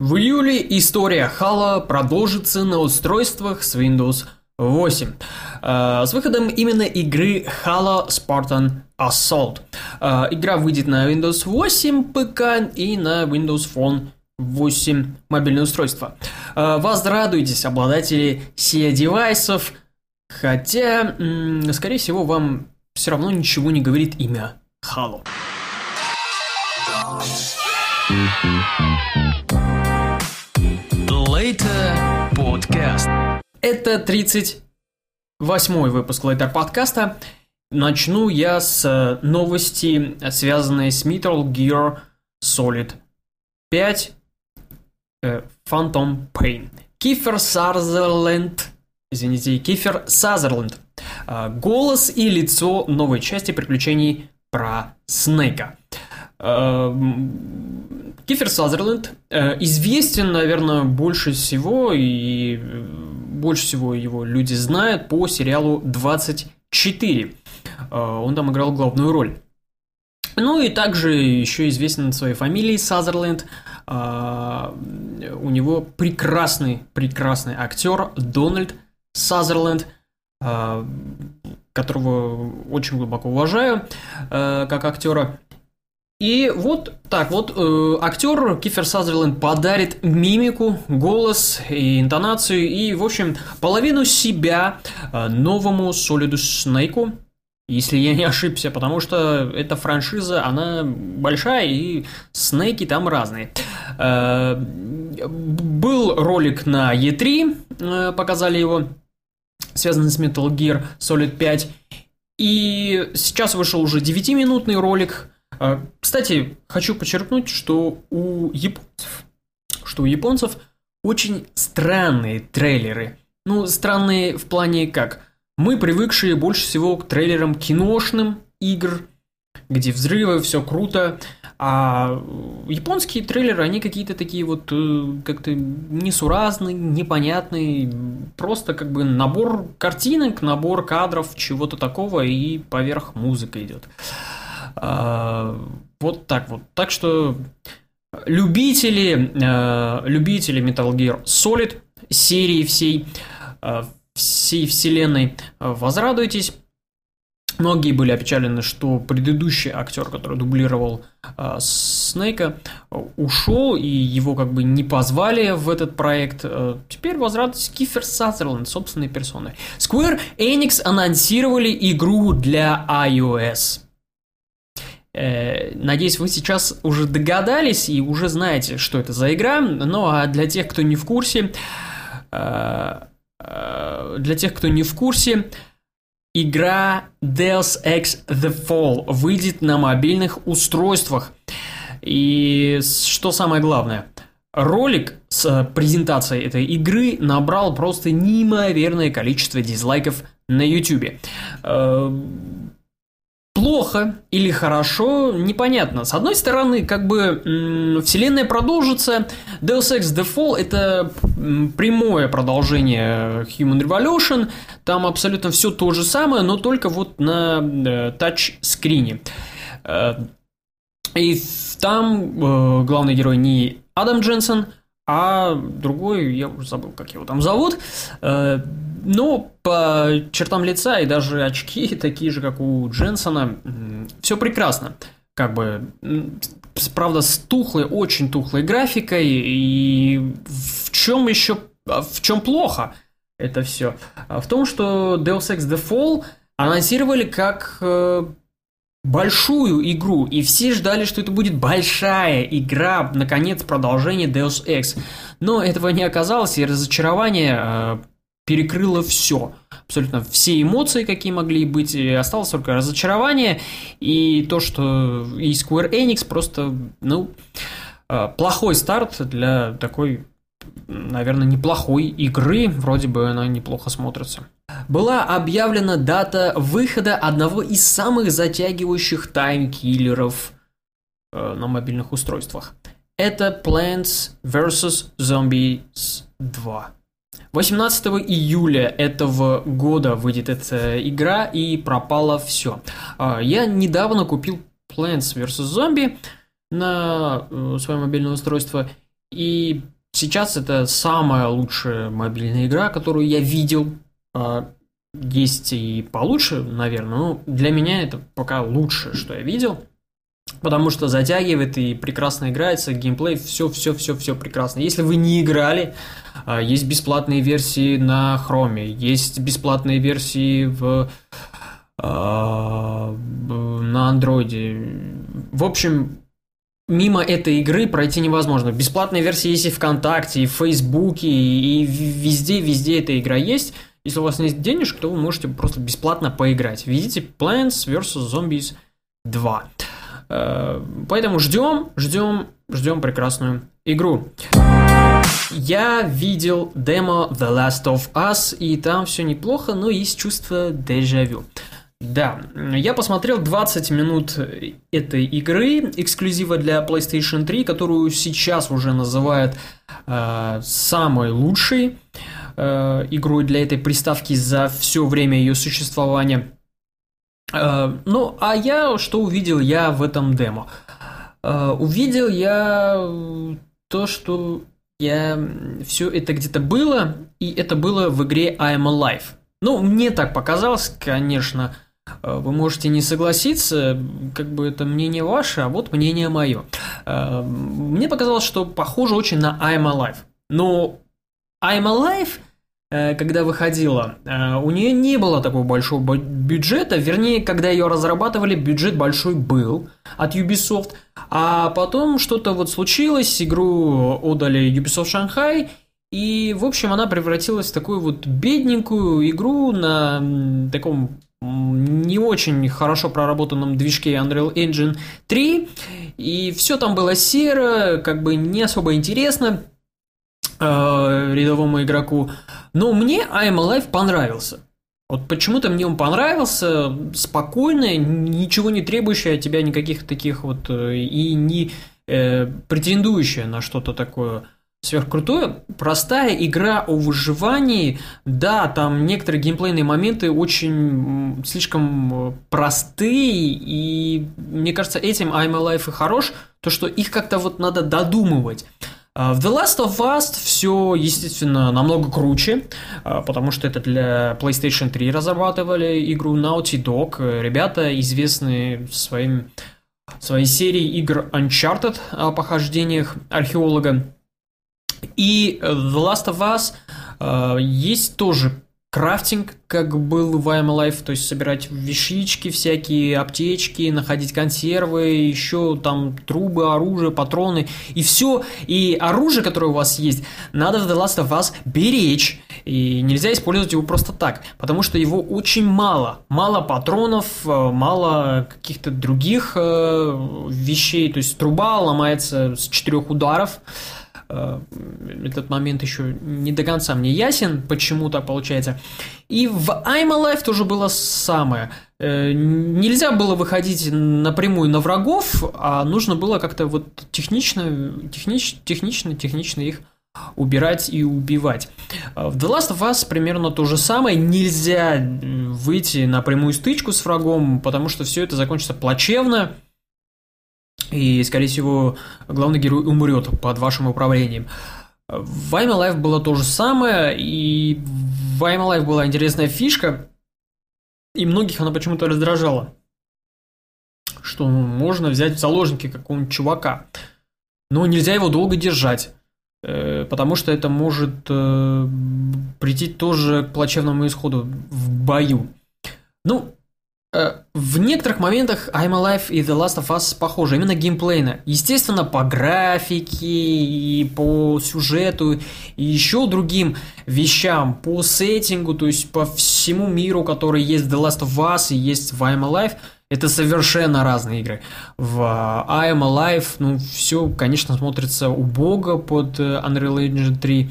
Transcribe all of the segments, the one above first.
В июле история Halo продолжится на устройствах с Windows 8. Э, с выходом именно игры Halo Spartan Assault. Э, игра выйдет на Windows 8 ПК и на Windows Phone 8 мобильное устройство. Э, возрадуйтесь, обладатели SIA-девайсов, хотя, скорее всего, вам все равно ничего не говорит имя Halo. Later Podcast. Это 38-й выпуск Later подкаста. Начну я с новости, связанной с Metal Gear Solid 5 э, Phantom Pain. Кифер Сазерленд, извините, Кифер Сазерленд. Э, голос и лицо новой части приключений про Снейка. Э, Кифер Сазерленд э, известен, наверное, больше всего и э, больше всего его люди знают по сериалу 24. Он там играл главную роль. Ну и также еще известен своей фамилией Сазерленд. У него прекрасный, прекрасный актер Дональд Сазерленд, которого очень глубоко уважаю как актера. И вот так вот э, актер Кифер Сазерленд подарит мимику, голос и интонацию. И, в общем, половину себя э, новому Солиду Снейку, если я не ошибся, потому что эта франшиза, она большая и Снейки там разные. Э, был ролик на E3, э, показали его, связанный с Metal Gear Solid 5, и сейчас вышел уже 9-минутный ролик – кстати, хочу подчеркнуть, что у японцев, что у японцев очень странные трейлеры. Ну, странные в плане как? Мы привыкшие больше всего к трейлерам киношным игр, где взрывы, все круто. А японские трейлеры, они какие-то такие вот э, как-то несуразные, непонятные, просто как бы набор картинок, набор кадров, чего-то такого, и поверх музыка идет. А, вот так вот. Так что любители, а, любители Metal Gear Solid серии всей, а, всей вселенной, возрадуйтесь. Многие были опечалены, что предыдущий актер, который дублировал э, Снейка, ушел, и его как бы не позвали в этот проект. Э, теперь возвратились Кифер Сазерленд собственной персоной. Square Enix анонсировали игру для iOS. Э, надеюсь, вы сейчас уже догадались и уже знаете, что это за игра. Ну а для тех, кто не в курсе, э, э, для тех, кто не в курсе, игра Deus Ex The Fall выйдет на мобильных устройствах. И что самое главное, ролик с презентацией этой игры набрал просто неимоверное количество дизлайков на YouTube плохо или хорошо, непонятно. С одной стороны, как бы вселенная продолжится, Deus Ex The Fall это прямое продолжение Human Revolution, там абсолютно все то же самое, но только вот на э, тач-скрине. Э, и там э, главный герой не Адам Дженсен, а другой, я уже забыл, как его там зовут, э, но по чертам лица и даже очки такие же, как у Дженсона, все прекрасно. Как бы, правда, с тухлой, очень тухлой графикой, и в чем еще, в чем плохо это все? В том, что Deus Ex The Fall анонсировали как э, большую игру, и все ждали, что это будет большая игра, наконец, продолжение Deus Ex. Но этого не оказалось, и разочарование э, перекрыло все. Абсолютно все эмоции, какие могли быть, и осталось только разочарование, и то, что и Square Enix просто, ну, э, плохой старт для такой наверное, неплохой игры, вроде бы она неплохо смотрится. Была объявлена дата выхода одного из самых затягивающих таймкиллеров э, на мобильных устройствах. Это Plants vs. Zombies 2. 18 июля этого года выйдет эта игра и пропало все. А, я недавно купил Plants vs. Zombie на э, свое мобильное устройство И сейчас это самая лучшая мобильная игра, которую я видел. А, есть и получше, наверное, но для меня это пока лучшее, что я видел. Потому что затягивает и прекрасно играется, геймплей, все, все, все, все прекрасно. Если вы не играли, а, есть бесплатные версии на Хроме, есть бесплатные версии в а, на андроиде. В общем, мимо этой игры пройти невозможно. Бесплатные версии есть и ВКонтакте, и в Фейсбуке, и везде, везде эта игра есть. Если у вас нет денежек, то вы можете просто бесплатно поиграть. Видите Plants vs. Zombies 2. Э, поэтому ждем, ждем, ждем прекрасную игру. Я видел демо The Last of Us, и там все неплохо, но есть чувство дежавю. Да, я посмотрел 20 минут этой игры, эксклюзива для PlayStation 3, которую сейчас уже называют э, самой лучшей игрой для этой приставки за все время ее существования. Э, ну, а я что увидел я в этом демо? Э, увидел я то, что я все это где-то было, и это было в игре I'm Alive. Ну, мне так показалось, конечно, Э, вы можете не согласиться, как бы это мнение ваше, а вот мнение мое. Э, мне показалось, что похоже очень на I'm Alive. Но I'm Alive, э, когда выходила, у нее не было такого большого бюджета, вернее, когда ее разрабатывали, бюджет большой был от Ubisoft, а потом что-то вот случилось, игру отдали Ubisoft Shanghai, и, в общем, она превратилась в такую вот бедненькую игру на таком не очень хорошо проработанном движке Unreal Engine 3, и все там было серо, как бы не особо интересно э, рядовому игроку. Но мне I'm Alive понравился. Вот почему-то мне он понравился, спокойный, ничего не требующий от тебя никаких таких вот э, и не э, претендующая на что-то такое сверхкрутое. Простая игра о выживании. Да, там некоторые геймплейные моменты очень слишком простые, и мне кажется, этим I'm Alive и хорош, то, что их как-то вот надо додумывать. А, в The Last of Us все, естественно, намного круче, а, потому что это для PlayStation 3 разрабатывали игру Naughty Dog. Ребята известны своим, своей серией игр Uncharted о похождениях археолога. И э, The Last of Us э, есть тоже крафтинг, как был в I'm Alive, то есть собирать вещички всякие, аптечки, находить консервы, еще там трубы, оружие, патроны, и все, и оружие, которое у вас есть, надо в The Last of Us беречь, и нельзя использовать его просто так, потому что его очень мало, мало патронов, э, мало каких-то других э, вещей, то есть труба ломается с четырех ударов, Э, этот момент еще не до конца мне ясен, почему так получается. И в I'm Alive тоже было самое. Э, нельзя было выходить напрямую на врагов, а нужно было как-то вот технично, технич, технично, технично их убирать и убивать. Э, в The Last of Us примерно то же самое. Нельзя выйти на прямую стычку с врагом, потому что все это закончится плачевно. И, скорее всего, главный герой умрет под вашим управлением. В I'm Alive было то же самое, и в I'm Alive была интересная фишка, и многих она почему-то раздражала. Что можно взять в заложники какого-нибудь чувака, но нельзя его долго держать, э, потому что это может э, прийти тоже к плачевному исходу в бою. Ну, в некоторых моментах I'm Alive и The Last of Us похожи, именно геймплейно. Естественно, по графике и по сюжету и еще другим вещам, по сеттингу, то есть по всему миру, который есть в The Last of Us и есть в I'm Alive, это совершенно разные игры. В I'm Alive, ну, все, конечно, смотрится убого под э, Unreal Engine 3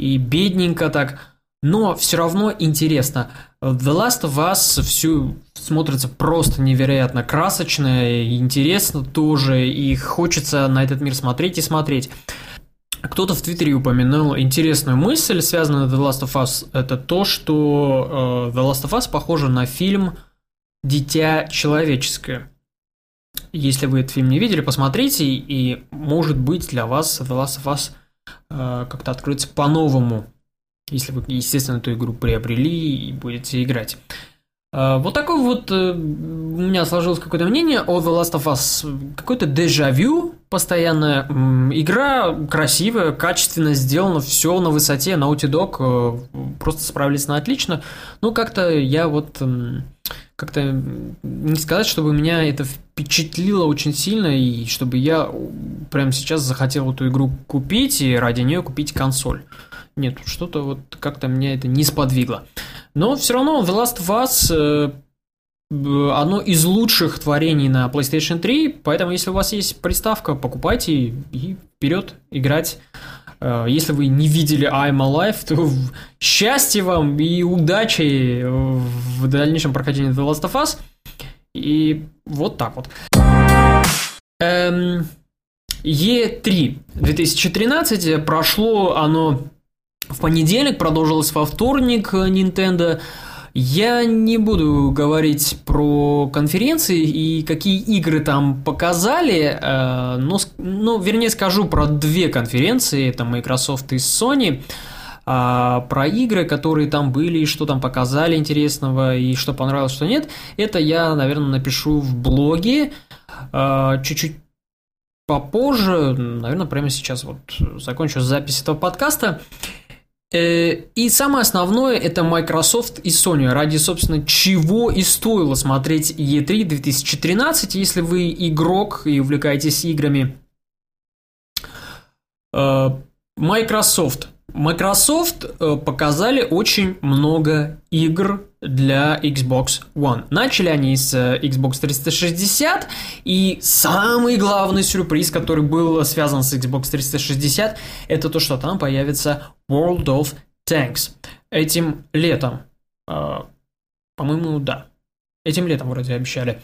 и бедненько так, но все равно интересно. The Last of Us всю смотрится просто невероятно красочно и интересно тоже, и хочется на этот мир смотреть и смотреть. Кто-то в Твиттере упомянул интересную мысль, связанную с The Last of Us. Это то, что э, The Last of Us похоже на фильм «Дитя человеческое». Если вы этот фильм не видели, посмотрите, и может быть для вас The Last of Us э, как-то откроется по-новому, если вы, естественно, эту игру приобрели и будете играть. Э, вот такое вот э, у меня сложилось какое-то мнение о The Last of Us. Какой-то дежавю постоянная. Игра красивая, качественно сделана, все на высоте. Naughty Dog э, просто справились на отлично. Ну, как-то я вот... Как-то не сказать, чтобы меня это впечатлило очень сильно, и чтобы я прямо сейчас захотел эту игру купить и ради нее купить консоль. Нет, что-то вот как-то меня это не сподвигло. Но все равно The Last of Us э, одно из лучших творений на PlayStation 3, поэтому если у вас есть приставка, покупайте и вперед играть. Э, если вы не видели I'm Alive, то счастья вам и удачи в дальнейшем прохождении The Last of Us. И вот так вот. Эм, E3 2013 прошло оно в понедельник, продолжилось во вторник Nintendo. Я не буду говорить про конференции и какие игры там показали, э, но, ну, вернее скажу про две конференции, это Microsoft и Sony, а про игры, которые там были, и что там показали интересного, и что понравилось, что нет, это я, наверное, напишу в блоге э, чуть-чуть попозже, наверное, прямо сейчас вот закончу запись этого подкаста. Э, и самое основное это Microsoft и Sony, ради, собственно, чего и стоило смотреть E3 2013, если вы игрок и увлекаетесь играми. Э, Microsoft Microsoft э, показали очень много игр для Xbox One. Начали они с э, Xbox 360, и самый главный сюрприз, который был связан с Xbox 360, это то, что там появится World of Tanks. Этим летом. Э, по-моему, да. Этим летом вроде обещали.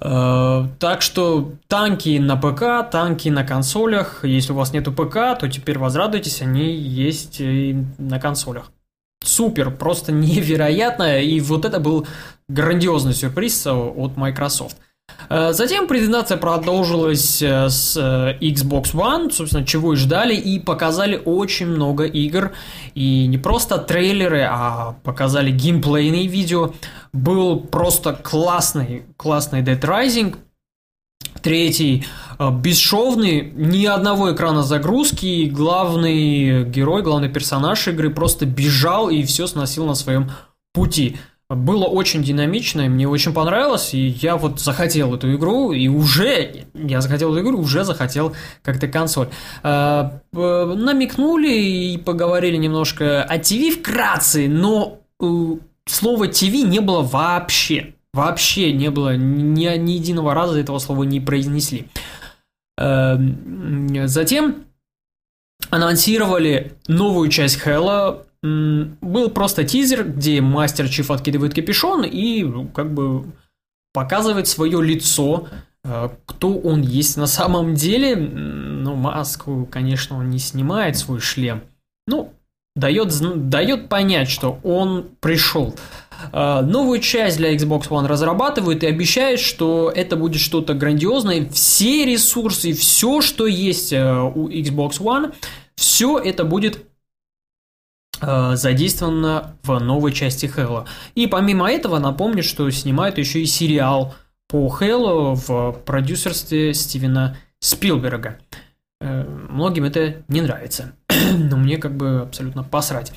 Э, так что танки на ПК, танки на консолях. Если у вас нету ПК, то теперь возрадуйтесь, они есть и на консолях. Супер, просто невероятно. И вот это был грандиозный сюрприз от Microsoft. Э, затем презентация продолжилась э, с Xbox One, собственно, чего и ждали, и показали очень много игр, и не просто трейлеры, а показали геймплейные видео. Был просто классный, классный Dead Rising, третий бесшовный, ни одного экрана загрузки, главный герой, главный персонаж игры просто бежал и все сносил на своем пути было очень динамично, и мне очень понравилось, и я вот захотел эту игру, и уже, я захотел эту игру, уже захотел как-то консоль. А, намекнули и поговорили немножко о ТВ вкратце, но э, слова ТВ не было вообще. Вообще не было, ни, ни единого раза этого слова не произнесли. А, затем анонсировали новую часть Хэлла, был просто тизер, где мастер Чиф откидывает капюшон и как бы показывает свое лицо, э, кто он есть на самом деле. Ну, маску, конечно, он не снимает свой шлем. Ну, дает, дает понять, что он пришел. Э, новую часть для Xbox One разрабатывают и обещают, что это будет что-то грандиозное. Все ресурсы, все, что есть э, у Xbox One, все это будет Э, задействована в новой части Хэлла. И помимо этого, напомню, что снимают еще и сериал по Хэллу в продюсерстве Стивена Спилберга. Э, многим это не нравится, но мне как бы абсолютно посрать.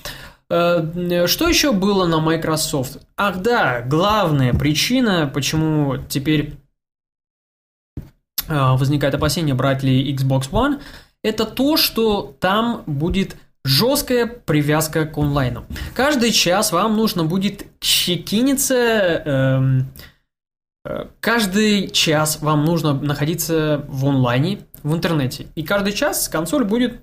Э, что еще было на Microsoft? Ах да, главная причина, почему теперь возникает опасение, брать ли Xbox One, это то, что там будет Жесткая привязка к онлайну. Каждый час вам нужно будет чекиниться, эм, э, каждый час вам нужно находиться в онлайне, в интернете. И каждый час консоль будет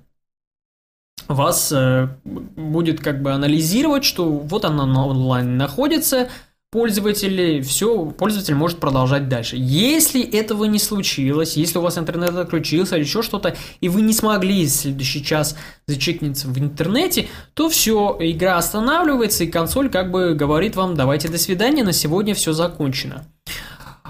вас э, будет как бы анализировать, что вот она на онлайн находится, пользователей, все, пользователь может продолжать дальше. Если этого не случилось, если у вас интернет отключился или еще что-то, и вы не смогли в следующий час зачекниться в интернете, то все, игра останавливается, и консоль как бы говорит вам, давайте до свидания, на сегодня все закончено.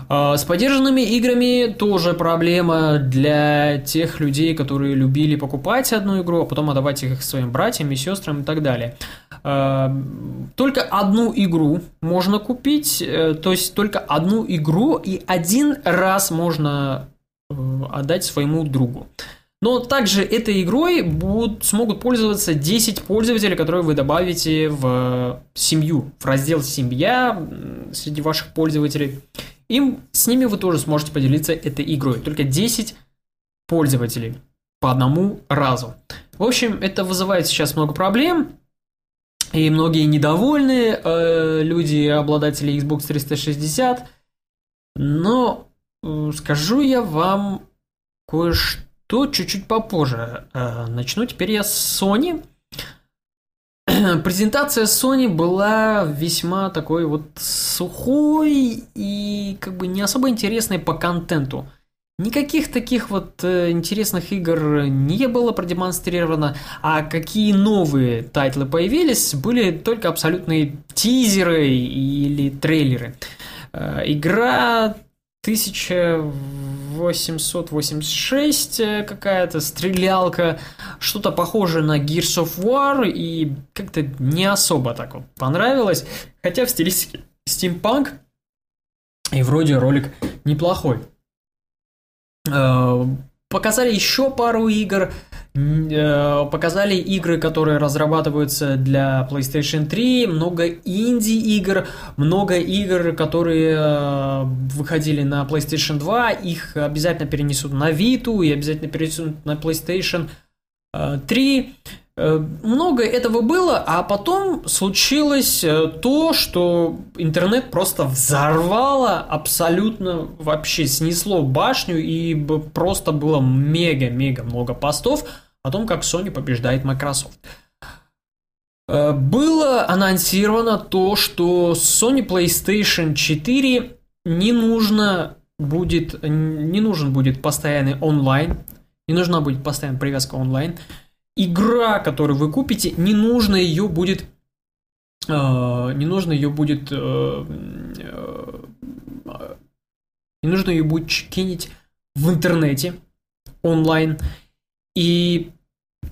С поддержанными играми тоже проблема для тех людей, которые любили покупать одну игру, а потом отдавать их своим братьям и сестрам и так далее. Только одну игру можно купить, э, то есть только одну игру и один раз можно э, отдать своему другу. Но также этой игрой будут, смогут пользоваться 10 пользователей, которые вы добавите в семью, в раздел «Семья» среди ваших пользователей. Им, с ними вы тоже сможете поделиться этой игрой. Только 10 пользователей по одному разу. В общем, это вызывает сейчас много проблем. И многие недовольны э, люди, обладатели Xbox 360. Но э, скажу я вам кое-что то чуть-чуть попозже. Э, начну теперь я с Sony. Презентация Sony была весьма такой вот сухой и как бы не особо интересной по контенту. Никаких таких вот э, интересных игр не было продемонстрировано, а какие новые тайтлы появились, были только абсолютные тизеры или трейлеры. Э, игра 1886 э, какая-то стрелялка, что-то похожее на Gears of War, и как-то не особо так вот понравилось, хотя в стилистике стимпанк, и вроде ролик неплохой. Э, показали еще пару игр, показали игры, которые разрабатываются для PlayStation 3, много инди-игр, много игр, которые э, выходили на PlayStation 2, их обязательно перенесут на Vita и обязательно перенесут на PlayStation 3. Э, много этого было, а потом случилось то, что интернет просто взорвало, абсолютно вообще снесло башню, и просто было мега-мега много постов – о том, как Sony побеждает Microsoft. Э, было анонсировано то, что Sony PlayStation 4 не нужно будет, не нужен будет постоянный онлайн, не нужна будет постоянная привязка онлайн. Игра, которую вы купите, не нужно ее будет, э, не нужно ее будет, э, не нужно ее будет чекинить в интернете онлайн. И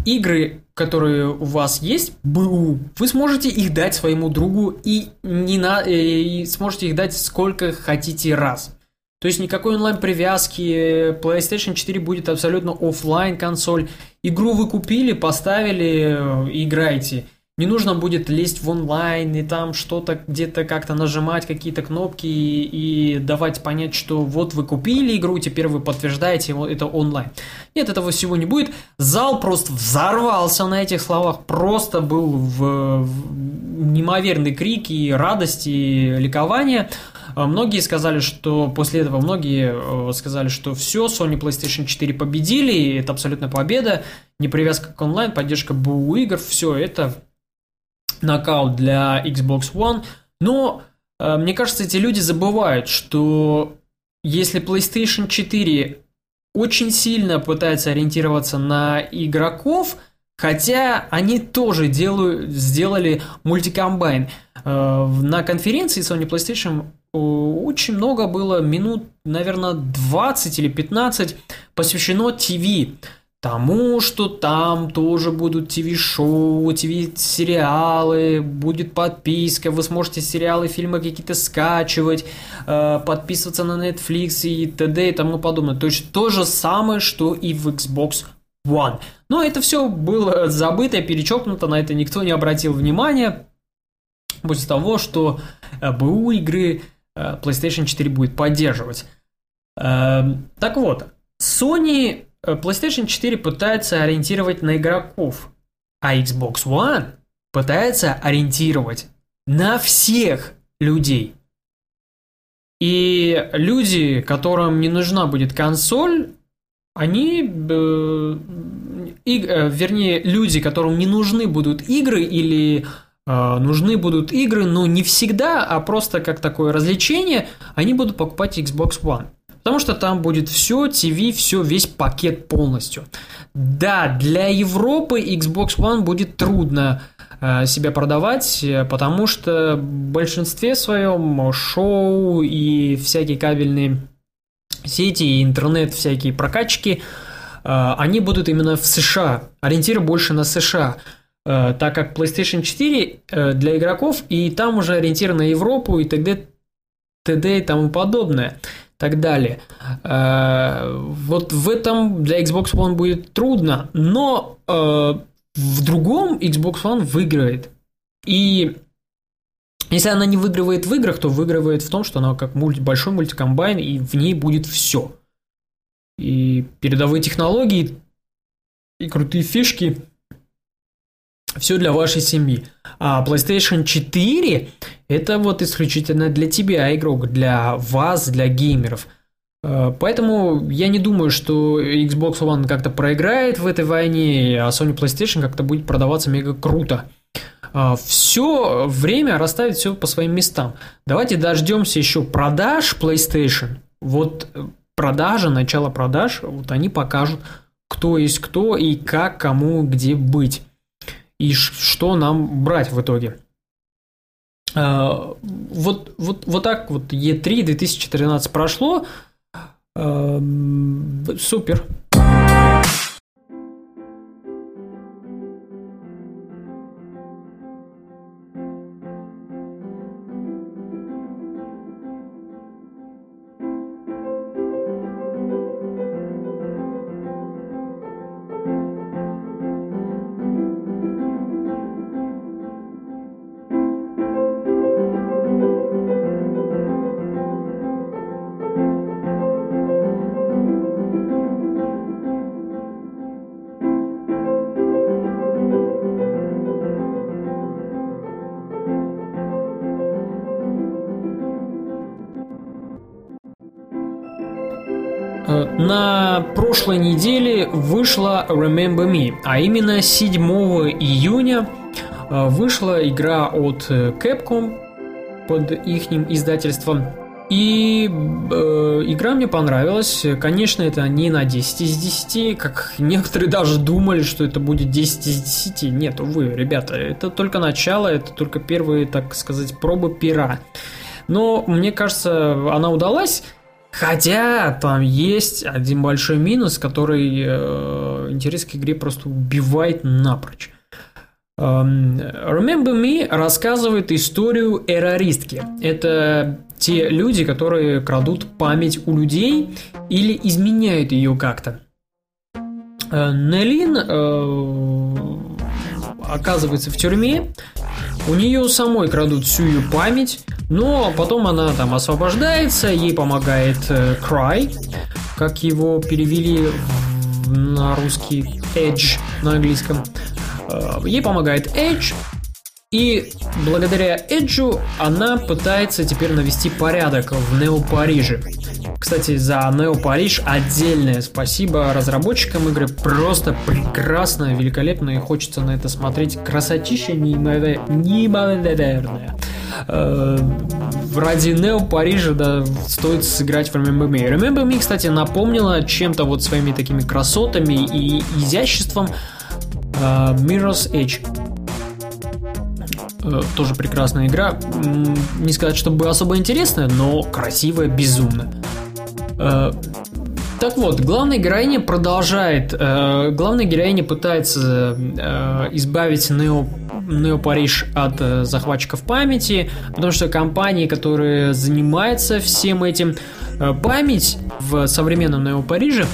игры, которые у вас есть, БУ, вы сможете их дать своему другу и, не на, э, и сможете их дать сколько хотите раз. То есть никакой онлайн-привязки, PlayStation 4 будет абсолютно офлайн консоль. Игру вы купили, поставили, э, играйте. Не нужно будет лезть в онлайн и там что-то где-то как-то нажимать какие-то кнопки и, и давать понять, что вот вы купили игру, теперь вы подтверждаете это онлайн. Нет, этого всего не будет. Зал просто взорвался на этих словах, просто был в, в неимоверный крик и радость и ликование. А многие сказали, что после этого многие э, сказали, что все, Sony PlayStation 4 победили, это абсолютная победа, не привязка к онлайн, поддержка БУ игр, все это нокаут для Xbox One, но э, мне кажется, эти люди забывают, что если PlayStation 4 очень сильно пытается ориентироваться на игроков, хотя они тоже делают, сделали мультикомбайн. Э, на конференции Sony PlayStation э, очень много было минут, наверное, 20 или 15 посвящено TV тому, что там тоже будут ТВ-шоу, ТВ-сериалы, будет подписка, вы сможете сериалы, фильмы какие-то скачивать, э, подписываться на Netflix и т.д. и тому подобное. То есть то же самое, что и в Xbox One. Но это все было забыто, перечеркнуто, на это никто не обратил внимания. После того, что э, БУ игры э, PlayStation 4 будет поддерживать. Э, так вот, Sony PlayStation 4 пытается ориентировать на игроков, а Xbox One пытается ориентировать на всех людей. И люди, которым не нужна будет консоль, они, э, и, э, вернее, люди, которым не нужны будут игры или э, нужны будут игры, но не всегда, а просто как такое развлечение, они будут покупать Xbox One. Потому что там будет все, TV, все, весь пакет полностью. Да, для Европы Xbox One будет трудно э, себя продавать, потому что в большинстве своем шоу и всякие кабельные сети и интернет, всякие прокачки, э, они будут именно в США, ориентир больше на США. Э, так как PlayStation 4 э, для игроков, и там уже ориентир на Европу и т.д. т.д. и тому подобное, так далее. Э, вот в этом для Xbox One будет трудно, но в другом Xbox One выиграет. И если она не выигрывает в играх, то выигрывает в том, что она как мульти, большой мультикомбайн, и в ней будет все. И передовые технологии, и крутые фишки – все для вашей семьи. А PlayStation 4 это вот исключительно для тебя игрок, для вас, для геймеров. Э, поэтому я не думаю, что Xbox One как-то проиграет в этой войне, а Sony PlayStation как-то будет продаваться мега круто. Э, все время расставить все по своим местам. Давайте дождемся еще продаж PlayStation. Вот продажа, начало продаж, вот они покажут, кто есть кто и как, кому, где быть и что нам брать в итоге. А, вот, вот, вот так вот E3 2013 прошло. А, супер. Прошлой неделе вышла Remember Me, а именно 7 июня э, вышла игра от э, Capcom под их издательством. И э, игра мне понравилась. Конечно, это не на 10 из 10, как некоторые даже думали, что это будет 10 из 10. Нет, увы, ребята, это только начало, это только первые, так сказать, пробы пера. Но мне кажется, она удалась. Хотя там есть один большой минус, который э, интерес к игре просто убивает напрочь. Um, Remember Me рассказывает историю эрористки. Это те люди, которые крадут память у людей или изменяют ее как-то. Uh, Нелин uh, оказывается в тюрьме, у нее самой крадут всю ее память, но потом она там освобождается, ей помогает э, Cry, как его перевели на русский Edge на английском. Э, ей помогает Edge, и благодаря Эджу она пытается теперь навести порядок в Нео Париже. Кстати, за Нео Париж отдельное спасибо разработчикам игры. Просто прекрасно, великолепно и хочется на это смотреть. Красотища неимоверная. Э, ради Нео Парижа, да, стоит сыграть в Remember Me. Remember Me, кстати, напомнила чем-то вот своими такими красотами и изяществом uh, Mirror's Edge. Uh, тоже прекрасная игра. Не сказать, чтобы особо интересная, но красивая безумно. Uh, так вот, главная героиня продолжает. Э, главная героиня пытается э, избавить Нео, Нео Париж от э, захватчиков памяти, потому что компании, которые занимаются всем этим, э, память в современном Нео Париже,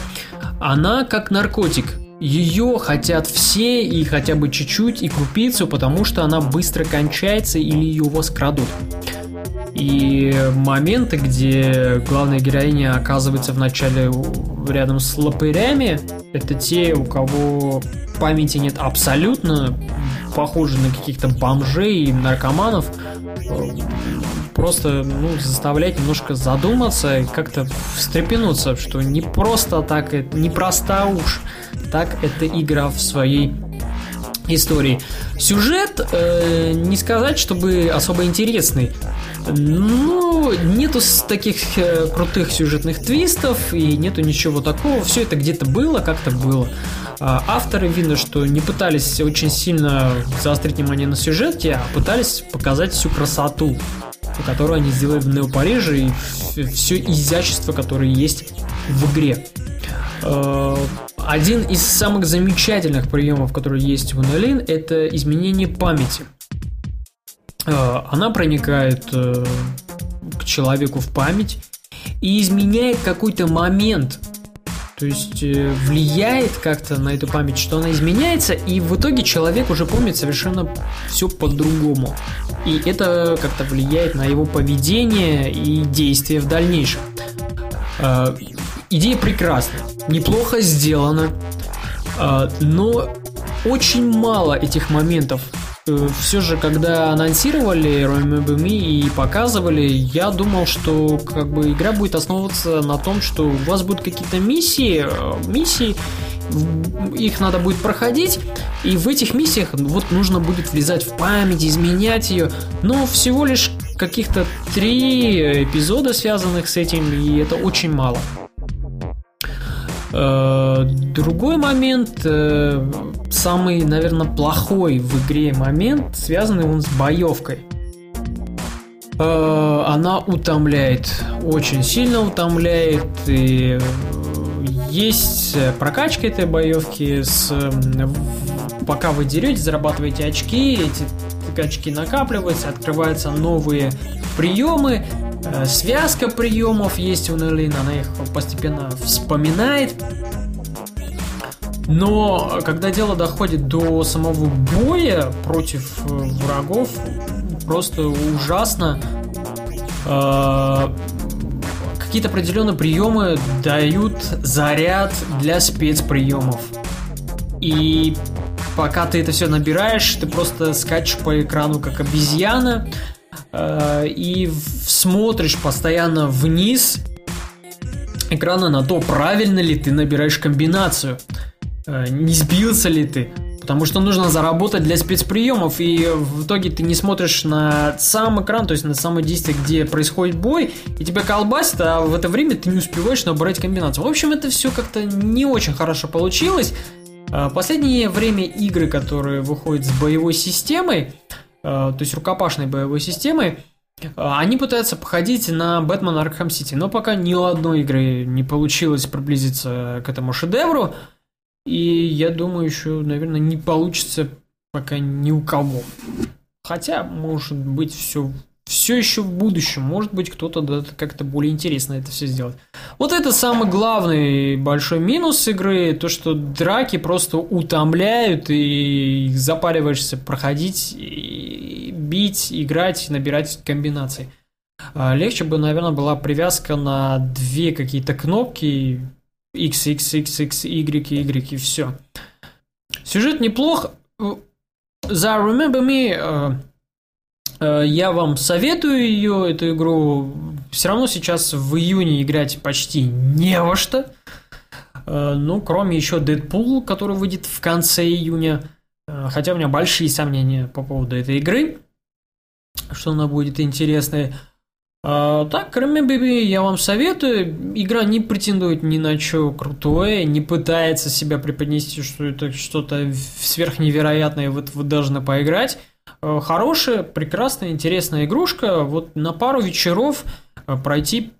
она как наркотик. Ее хотят все и хотя бы чуть-чуть и крупицу, потому что она быстро кончается или ее у вас крадут. И моменты, где главная героиня оказывается вначале рядом с лопырями, это те, у кого памяти нет абсолютно, похожи на каких-то бомжей и наркоманов, просто ну, заставлять немножко задуматься и как-то встрепенуться, что не просто так, не проста уж так эта игра в своей истории. Сюжет, э, не сказать, чтобы особо интересный. Ну, нету таких э, крутых сюжетных твистов и нету ничего такого. Все это где-то было, как-то было. А авторы видно, что не пытались очень сильно заострить внимание на сюжете, а пытались показать всю красоту, которую они сделали в Нео Париже и все изящество, которое есть в игре. Э, один из самых замечательных приемов, которые есть в Нолин, это изменение памяти. Э, она проникает э, к человеку в память и изменяет какой-то момент. То есть влияет как-то на эту память, что она изменяется, и в итоге человек уже помнит совершенно все по-другому. И это как-то влияет на его поведение и действия в дальнейшем. Идея прекрасная, неплохо сделана, но очень мало этих моментов. Э, Все же, когда анонсировали Remember Me и показывали, я думал, что как бы игра будет основываться на том, что у вас будут какие-то миссии, э, миссии, их надо будет проходить, и в этих миссиях вот нужно будет влезать в память, изменять ее, но всего лишь каких-то три эпизода связанных с этим, и это очень мало. Э, другой момент, э, самый, наверное, плохой в игре момент, связанный он с боевкой. Э, она утомляет, очень сильно утомляет, и есть прокачка этой боевки, с, пока вы деретесь, зарабатываете очки, эти очки накапливаются, открываются новые приемы, связка приемов есть у Неллин, она их постепенно вспоминает. Но когда дело доходит до самого боя против э, врагов, просто ужасно. Э, какие-то определенные приемы дают заряд для спецприемов. И пока ты это все набираешь, ты просто скачешь по экрану как обезьяна, Э, и смотришь постоянно вниз экрана на то, правильно ли ты набираешь комбинацию, э, не сбился ли ты. Потому что нужно заработать для спецприемов, и в итоге ты не смотришь на сам экран, то есть на самое действие, где происходит бой, и тебя колбасит, а в это время ты не успеваешь набрать комбинацию. В общем, это все как-то не очень хорошо получилось. Э, последнее время игры, которые выходят с боевой системой, Э, то есть рукопашной боевой системой, э, они пытаются походить на Бэтмен Arkham City, но пока ни у одной игры не получилось приблизиться к этому шедевру, и я думаю, еще, наверное, не получится пока ни у кого. Хотя, может быть, все все еще в будущем. Может быть, кто-то да, как-то более интересно это все сделает. Вот это самый главный большой минус игры, то, что драки просто утомляют, и запариваешься проходить, и бить, играть, набирать комбинации. А, легче бы, наверное, была привязка на две какие-то кнопки, X, X, X, X, Y, Y, и все. Сюжет неплох. За Remember Me э, Э, я вам советую ее, эту игру. Все равно сейчас в июне играть почти не во что. Э, ну, кроме еще Deadpool, который выйдет в конце июня. Э, хотя у меня большие сомнения по поводу этой игры. Что она будет интересной. Так, кроме Baby, я вам советую. Игра не претендует ни на что крутое, не пытается себя преподнести, что это что-то сверхневероятное, вот вы должны поиграть. Э, хорошая, прекрасная, интересная игрушка. Вот на пару вечеров э, пройти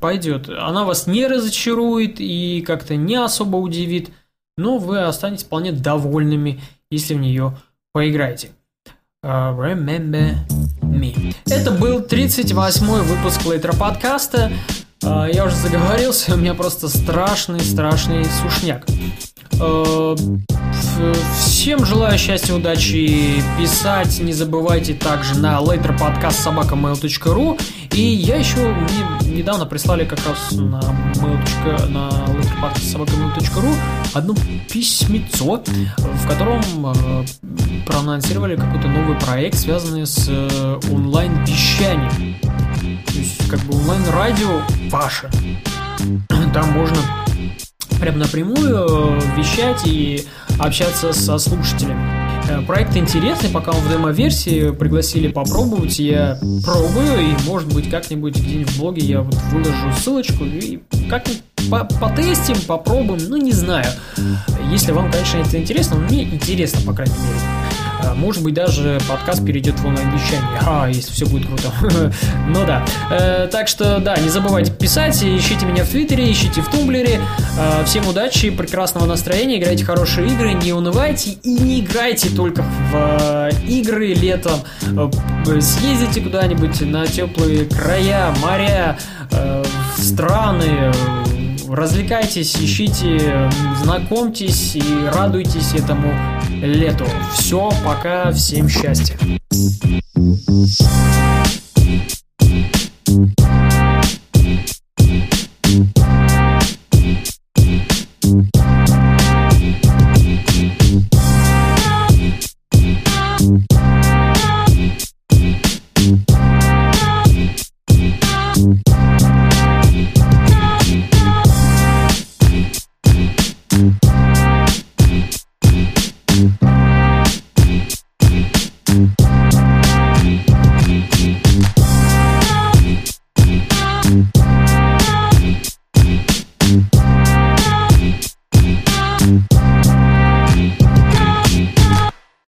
пойдет. Она вас не разочарует и как-то не особо удивит, но вы останетесь вполне довольными, если в нее поиграете. Remember me. Это был 38-й выпуск Лейтера подкаста. Uh, я уже заговорился, у меня просто страшный-страшный сушняк. Uh, Всем желаю счастья, удачи писать. Не забывайте также на letterpodcast.sobaka.mail.ru И я еще мне недавно прислали как раз на mail. одно письмецо, в котором э, проанонсировали какой-то новый проект, связанный с э, онлайн-вещанием. То есть как бы онлайн-радио ваше. Там можно прям напрямую э, вещать и общаться со слушателями. Э, проект интересный, пока он в демо-версии, пригласили попробовать, я пробую, и может быть как-нибудь где-нибудь в блоге я вот выложу ссылочку, и как-нибудь по потестим, попробуем, ну не знаю. Если вам, конечно, это интересно, мне интересно, по крайней мере. А, может быть, даже подкаст перейдет в онлайн-вещание. А, если все будет круто. ну да. Э, так что, да, не забывайте писать, ищите меня в Твиттере, ищите в Тумблере. Э, всем удачи, прекрасного настроения, играйте хорошие игры, не унывайте и не играйте только в э, игры летом. Съездите куда-нибудь на теплые края, моря, страны, развлекайтесь, ищите, знакомьтесь и радуйтесь этому лету. Все, пока, всем счастья. thank you